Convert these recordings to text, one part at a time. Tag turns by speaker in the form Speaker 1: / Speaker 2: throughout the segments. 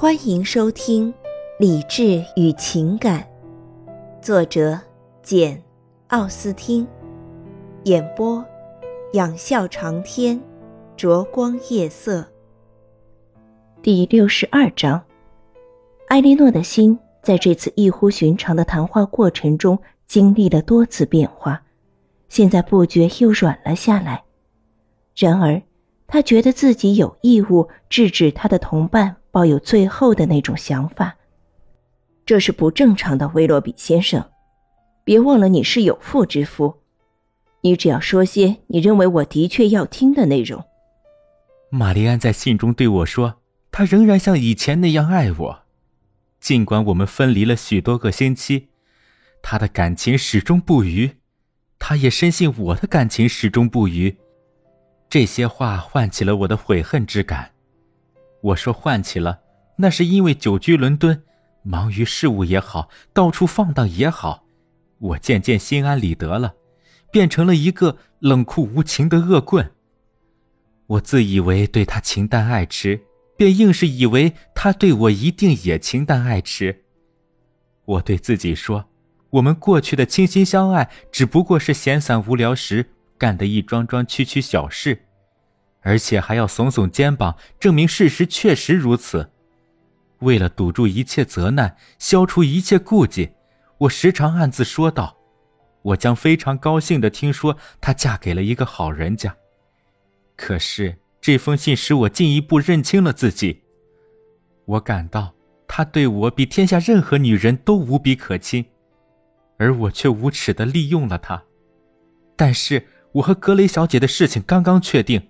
Speaker 1: 欢迎收听《理智与情感》，作者简·奥斯汀，演播仰笑长天，灼光夜色。第六十二章，艾莉诺的心在这次异乎寻常的谈话过程中经历了多次变化，现在不觉又软了下来。然而，他觉得自己有义务制止他的同伴抱有最后的那种想法。这是不正常的，威洛比先生。别忘了，你是有妇之夫。你只要说些你认为我的确要听的内容。
Speaker 2: 玛丽安在信中对我说：“她仍然像以前那样爱我，尽管我们分离了许多个星期，她的感情始终不渝。她也深信我的感情始终不渝。”这些话唤起了我的悔恨之感。我说唤起了，那是因为久居伦敦，忙于事务也好，到处放荡也好，我渐渐心安理得了，变成了一个冷酷无情的恶棍。我自以为对他情淡爱痴，便硬是以为他对我一定也情淡爱痴。我对自己说，我们过去的倾心相爱，只不过是闲散无聊时。干的一桩桩区区小事，而且还要耸耸肩膀证明事实确实如此。为了堵住一切责难，消除一切顾忌，我时常暗自说道：“我将非常高兴的听说她嫁给了一个好人家。”可是这封信使我进一步认清了自己。我感到他对我比天下任何女人都无比可亲，而我却无耻的利用了他。但是。我和格雷小姐的事情刚刚确定，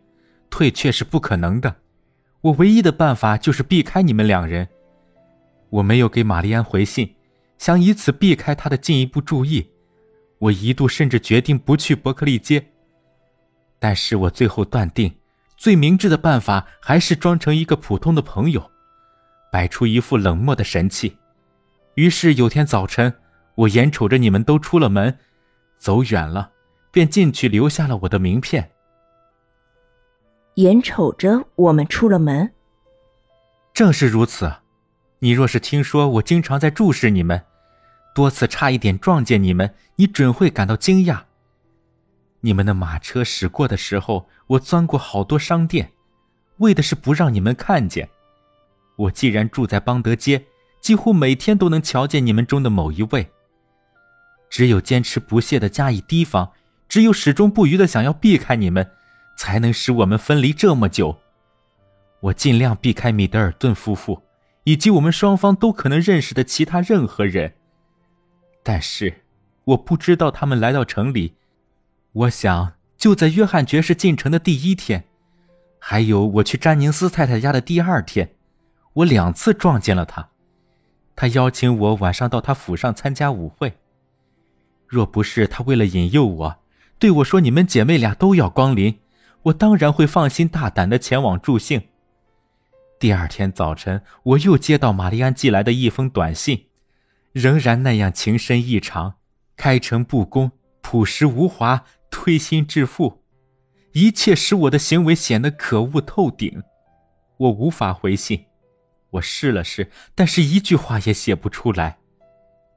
Speaker 2: 退却是不可能的。我唯一的办法就是避开你们两人。我没有给玛丽安回信，想以此避开她的进一步注意。我一度甚至决定不去伯克利街。但是我最后断定，最明智的办法还是装成一个普通的朋友，摆出一副冷漠的神气。于是有天早晨，我眼瞅着你们都出了门，走远了。便进去留下了我的名片。
Speaker 1: 眼瞅着我们出了门，
Speaker 2: 正是如此。你若是听说我经常在注视你们，多次差一点撞见你们，你准会感到惊讶。你们的马车驶过的时候，我钻过好多商店，为的是不让你们看见。我既然住在邦德街，几乎每天都能瞧见你们中的某一位。只有坚持不懈的加以提防。只有始终不渝的想要避开你们，才能使我们分离这么久。我尽量避开米德尔顿夫妇，以及我们双方都可能认识的其他任何人。但是，我不知道他们来到城里。我想，就在约翰爵士进城的第一天，还有我去詹宁斯太太家的第二天，我两次撞见了他。他邀请我晚上到他府上参加舞会。若不是他为了引诱我，对我说：“你们姐妹俩都要光临，我当然会放心大胆的前往助兴。”第二天早晨，我又接到玛丽安寄来的一封短信，仍然那样情深意长，开诚布公，朴实无华，推心置腹，一切使我的行为显得可恶透顶。我无法回信，我试了试，但是一句话也写不出来。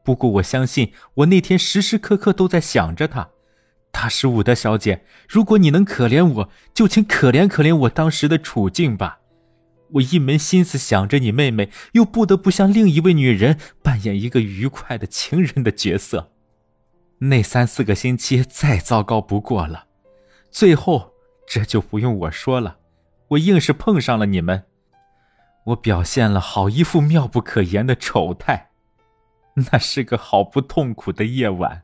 Speaker 2: 不过我相信，我那天时时刻刻都在想着他。大十伍德小姐，如果你能可怜我，就请可怜可怜我当时的处境吧。我一门心思想着你妹妹，又不得不向另一位女人扮演一个愉快的情人的角色。那三四个星期再糟糕不过了，最后这就不用我说了。我硬是碰上了你们，我表现了好一副妙不可言的丑态。那是个好不痛苦的夜晚。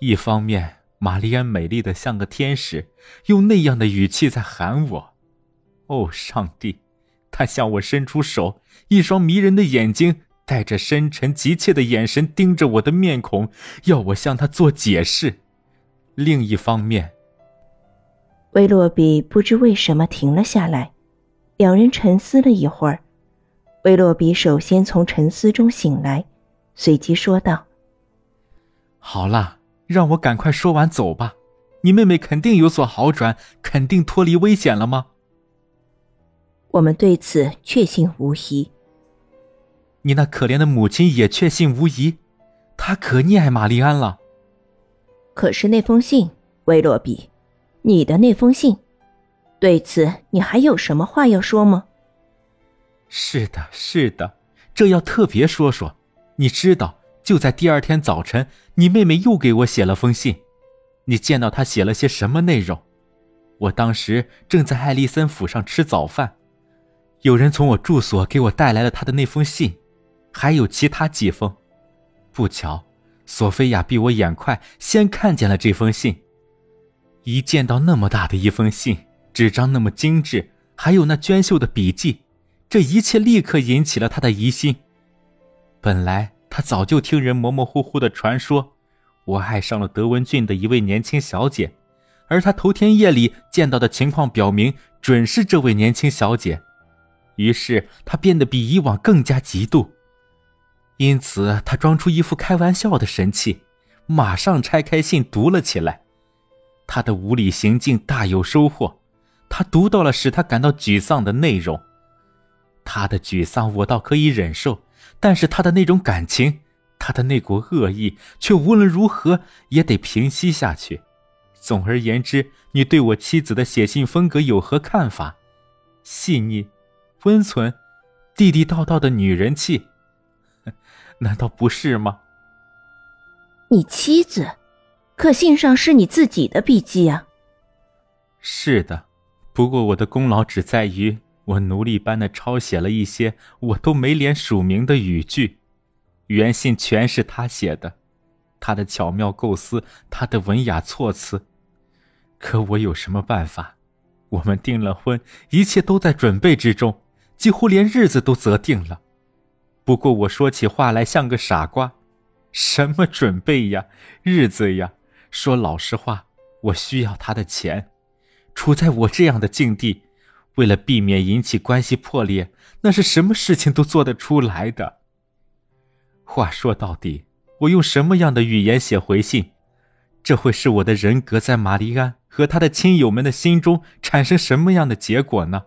Speaker 2: 一方面，玛丽安美丽的像个天使，用那样的语气在喊我。哦，上帝！他向我伸出手，一双迷人的眼睛带着深沉急切的眼神盯着我的面孔，要我向他做解释。另一方面，
Speaker 1: 威洛比不知为什么停了下来，两人沉思了一会儿。威洛比首先从沉思中醒来，随即说道：“
Speaker 2: 好了。”让我赶快说完走吧，你妹妹肯定有所好转，肯定脱离危险了吗？
Speaker 1: 我们对此确信无疑。
Speaker 2: 你那可怜的母亲也确信无疑，她可溺爱玛丽安了。
Speaker 1: 可是那封信，威洛比，你的那封信，对此你还有什么话要说吗？
Speaker 2: 是的，是的，这要特别说说。你知道，就在第二天早晨，你妹妹又给我写了封信。你见到她写了些什么内容？我当时正在艾丽森府上吃早饭，有人从我住所给我带来了她的那封信。还有其他几封，不巧，索菲亚比我眼快，先看见了这封信。一见到那么大的一封信，纸张那么精致，还有那娟秀的笔迹，这一切立刻引起了他的疑心。本来他早就听人模模糊糊的传说，我爱上了德文郡的一位年轻小姐，而他头天夜里见到的情况表明，准是这位年轻小姐。于是他变得比以往更加嫉妒。因此，他装出一副开玩笑的神气，马上拆开信读了起来。他的无理行径大有收获，他读到了使他感到沮丧的内容。他的沮丧我倒可以忍受，但是他的那种感情，他的那股恶意，却无论如何也得平息下去。总而言之，你对我妻子的写信风格有何看法？细腻、温存、地地道道的女人气。难道不是吗？
Speaker 1: 你妻子，可信上是你自己的笔记啊。
Speaker 2: 是的，不过我的功劳只在于我奴隶般的抄写了一些我都没脸署名的语句，原信全是他写的，他的巧妙构思，他的文雅措辞。可我有什么办法？我们订了婚，一切都在准备之中，几乎连日子都择定了。不过我说起话来像个傻瓜，什么准备呀，日子呀？说老实话，我需要他的钱。处在我这样的境地，为了避免引起关系破裂，那是什么事情都做得出来的。话说到底，我用什么样的语言写回信，这会使我的人格在玛丽安和他的亲友们的心中产生什么样的结果呢？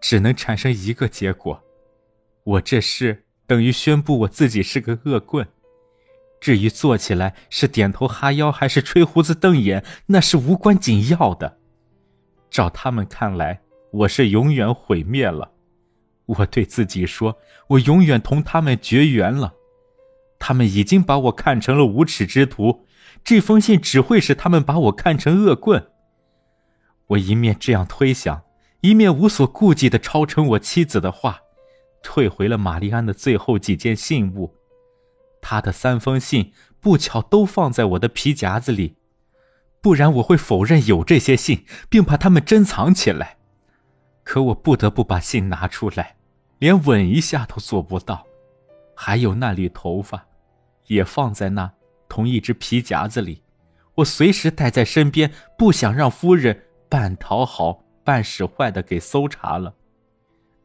Speaker 2: 只能产生一个结果。我这事等于宣布我自己是个恶棍，至于做起来是点头哈腰还是吹胡子瞪眼，那是无关紧要的。照他们看来，我是永远毁灭了。我对自己说，我永远同他们绝缘了。他们已经把我看成了无耻之徒，这封信只会使他们把我看成恶棍。我一面这样推想，一面无所顾忌地抄成我妻子的话。退回了玛丽安的最后几件信物，他的三封信不巧都放在我的皮夹子里，不然我会否认有这些信，并把它们珍藏起来。可我不得不把信拿出来，连吻一下都做不到。还有那缕头发，也放在那同一只皮夹子里，我随时带在身边，不想让夫人半讨好半使坏的给搜查了。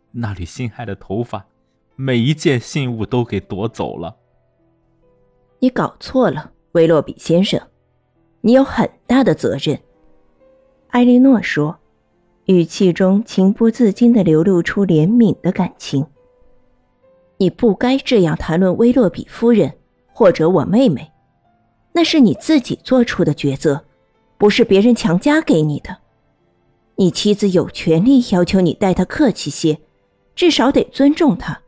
Speaker 2: 那缕心爱的头发，每一件信物都给夺走了。
Speaker 1: 你搞错了，威洛比先生，你有很大的责任。”艾莉诺说，语气中情不自禁的流露出怜悯的感情。“你不该这样谈论威洛比夫人或者我妹妹，那是你自己做出的抉择，不是别人强加给你的。你妻子有权利要求你待她客气些。”至少得尊重她。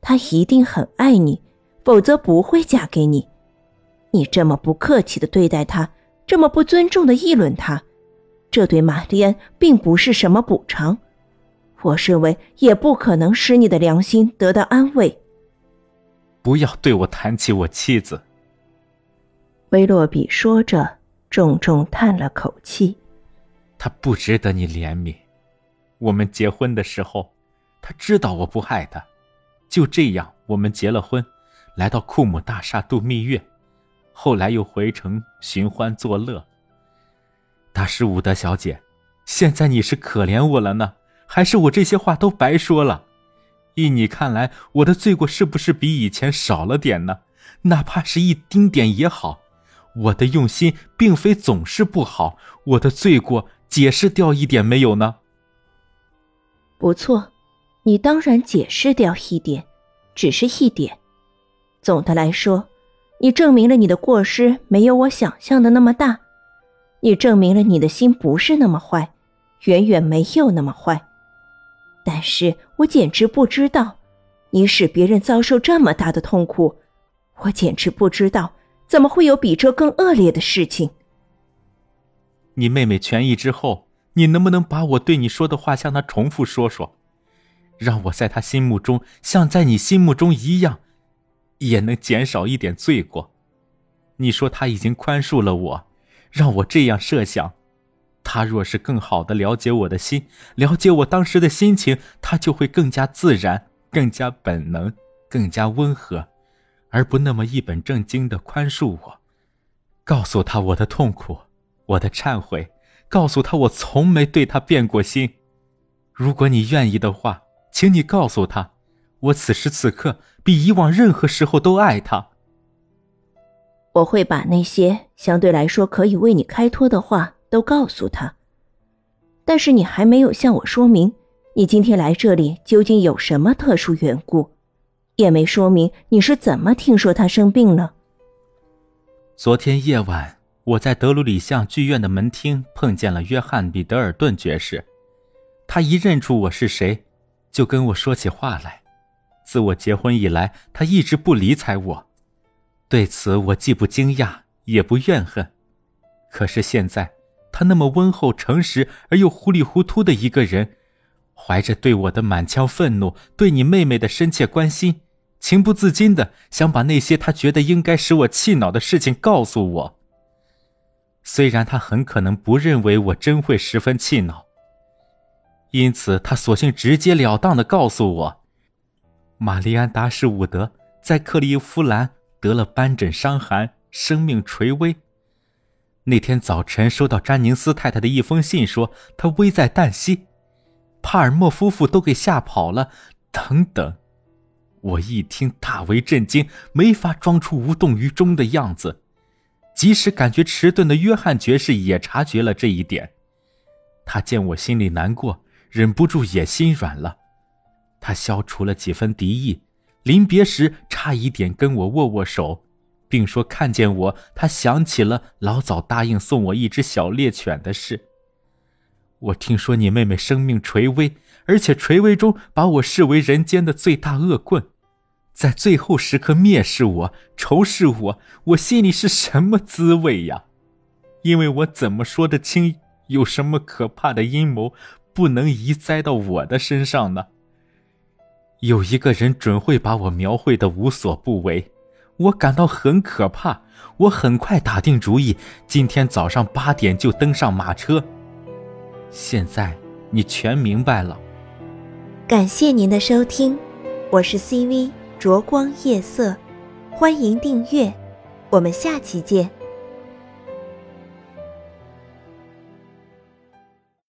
Speaker 1: 她一定很爱你，否则不会嫁给你。你这么不客气的对待她，这么不尊重的议论她，这对玛丽安并不是什么补偿，我认为也不可能使你的良心得到安慰。
Speaker 2: 不要对我谈起我妻子。
Speaker 1: 威洛比说着，重重叹了口气。
Speaker 2: 他不值得你怜悯。我们结婚的时候。他知道我不爱他，就这样，我们结了婚，来到库姆大厦度蜜月，后来又回城寻欢作乐。大师伍德小姐，现在你是可怜我了呢，还是我这些话都白说了？依你看来，我的罪过是不是比以前少了点呢？哪怕是一丁点也好，我的用心并非总是不好，我的罪过解释掉一点没有呢？
Speaker 1: 不错，你当然解释掉一点，只是一点。总的来说，你证明了你的过失没有我想象的那么大，你证明了你的心不是那么坏，远远没有那么坏。但是我简直不知道，你使别人遭受这么大的痛苦，我简直不知道怎么会有比这更恶劣的事情。
Speaker 2: 你妹妹痊愈之后，你能不能把我对你说的话向她重复说说，让我在她心目中像在你心目中一样，也能减少一点罪过？你说她已经宽恕了我，让我这样设想，他若是更好的了解我的心，了解我当时的心情，他就会更加自然、更加本能、更加温和，而不那么一本正经的宽恕我，告诉他我的痛苦。我的忏悔，告诉他我从没对他变过心。如果你愿意的话，请你告诉他，我此时此刻比以往任何时候都爱他。
Speaker 1: 我会把那些相对来说可以为你开脱的话都告诉他。但是你还没有向我说明，你今天来这里究竟有什么特殊缘故，也没说明你是怎么听说他生病了。
Speaker 2: 昨天夜晚。我在德鲁里巷剧院的门厅碰见了约翰·彼得尔顿爵士，他一认出我是谁，就跟我说起话来。自我结婚以来，他一直不理睬我，对此我既不惊讶也不怨恨。可是现在，他那么温厚、诚实而又糊里糊涂的一个人，怀着对我的满腔愤怒，对你妹妹的深切关心，情不自禁的想把那些他觉得应该使我气恼的事情告诉我。虽然他很可能不认为我真会十分气恼，因此他索性直截了当的告诉我，玛丽安·达什伍德在克利夫兰得了斑疹伤寒，生命垂危。那天早晨收到詹宁斯太太的一封信，说她危在旦夕，帕尔默夫妇都给吓跑了，等等。我一听大为震惊，没法装出无动于衷的样子。即使感觉迟钝的约翰爵士也察觉了这一点，他见我心里难过，忍不住也心软了。他消除了几分敌意，临别时差一点跟我握握手，并说看见我，他想起了老早答应送我一只小猎犬的事。我听说你妹妹生命垂危，而且垂危中把我视为人间的最大恶棍。在最后时刻蔑视我、仇视我，我心里是什么滋味呀？因为我怎么说得清，有什么可怕的阴谋不能移栽到我的身上呢？有一个人准会把我描绘的无所不为，我感到很可怕。我很快打定主意，今天早上八点就登上马车。现在你全明白了。
Speaker 1: 感谢您的收听，我是 CV。灼光夜色，欢迎订阅，我们下期见。